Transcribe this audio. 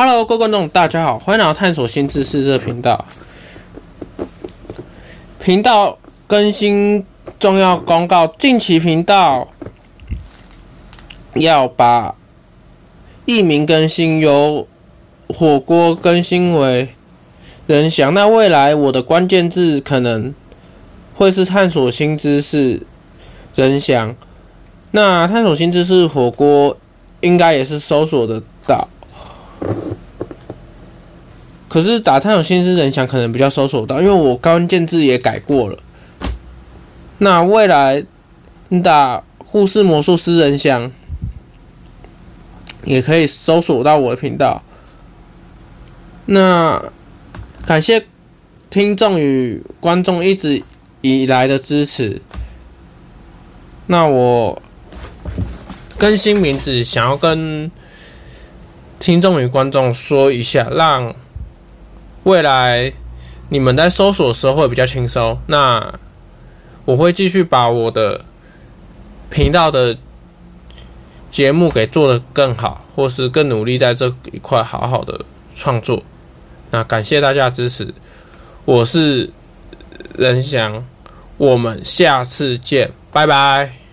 Hello，各位观众，大家好，欢迎来到探索新知识这频道。频道更新重要公告：近期频道要把艺名更新，由火锅更新为人翔。那未来我的关键字可能会是探索新知识人翔。那探索新知识火锅应该也是搜索得到。可是打探索新知人祥可能比较搜索到，因为我关键字也改过了。那未来你打护士魔术师人祥，也可以搜索到我的频道。那感谢听众与观众一直以来的支持。那我更新名字，想要跟听众与观众说一下，让。未来你们在搜索的时候会比较轻松。那我会继续把我的频道的节目给做得更好，或是更努力在这一块好好的创作。那感谢大家支持，我是任翔，我们下次见，拜拜。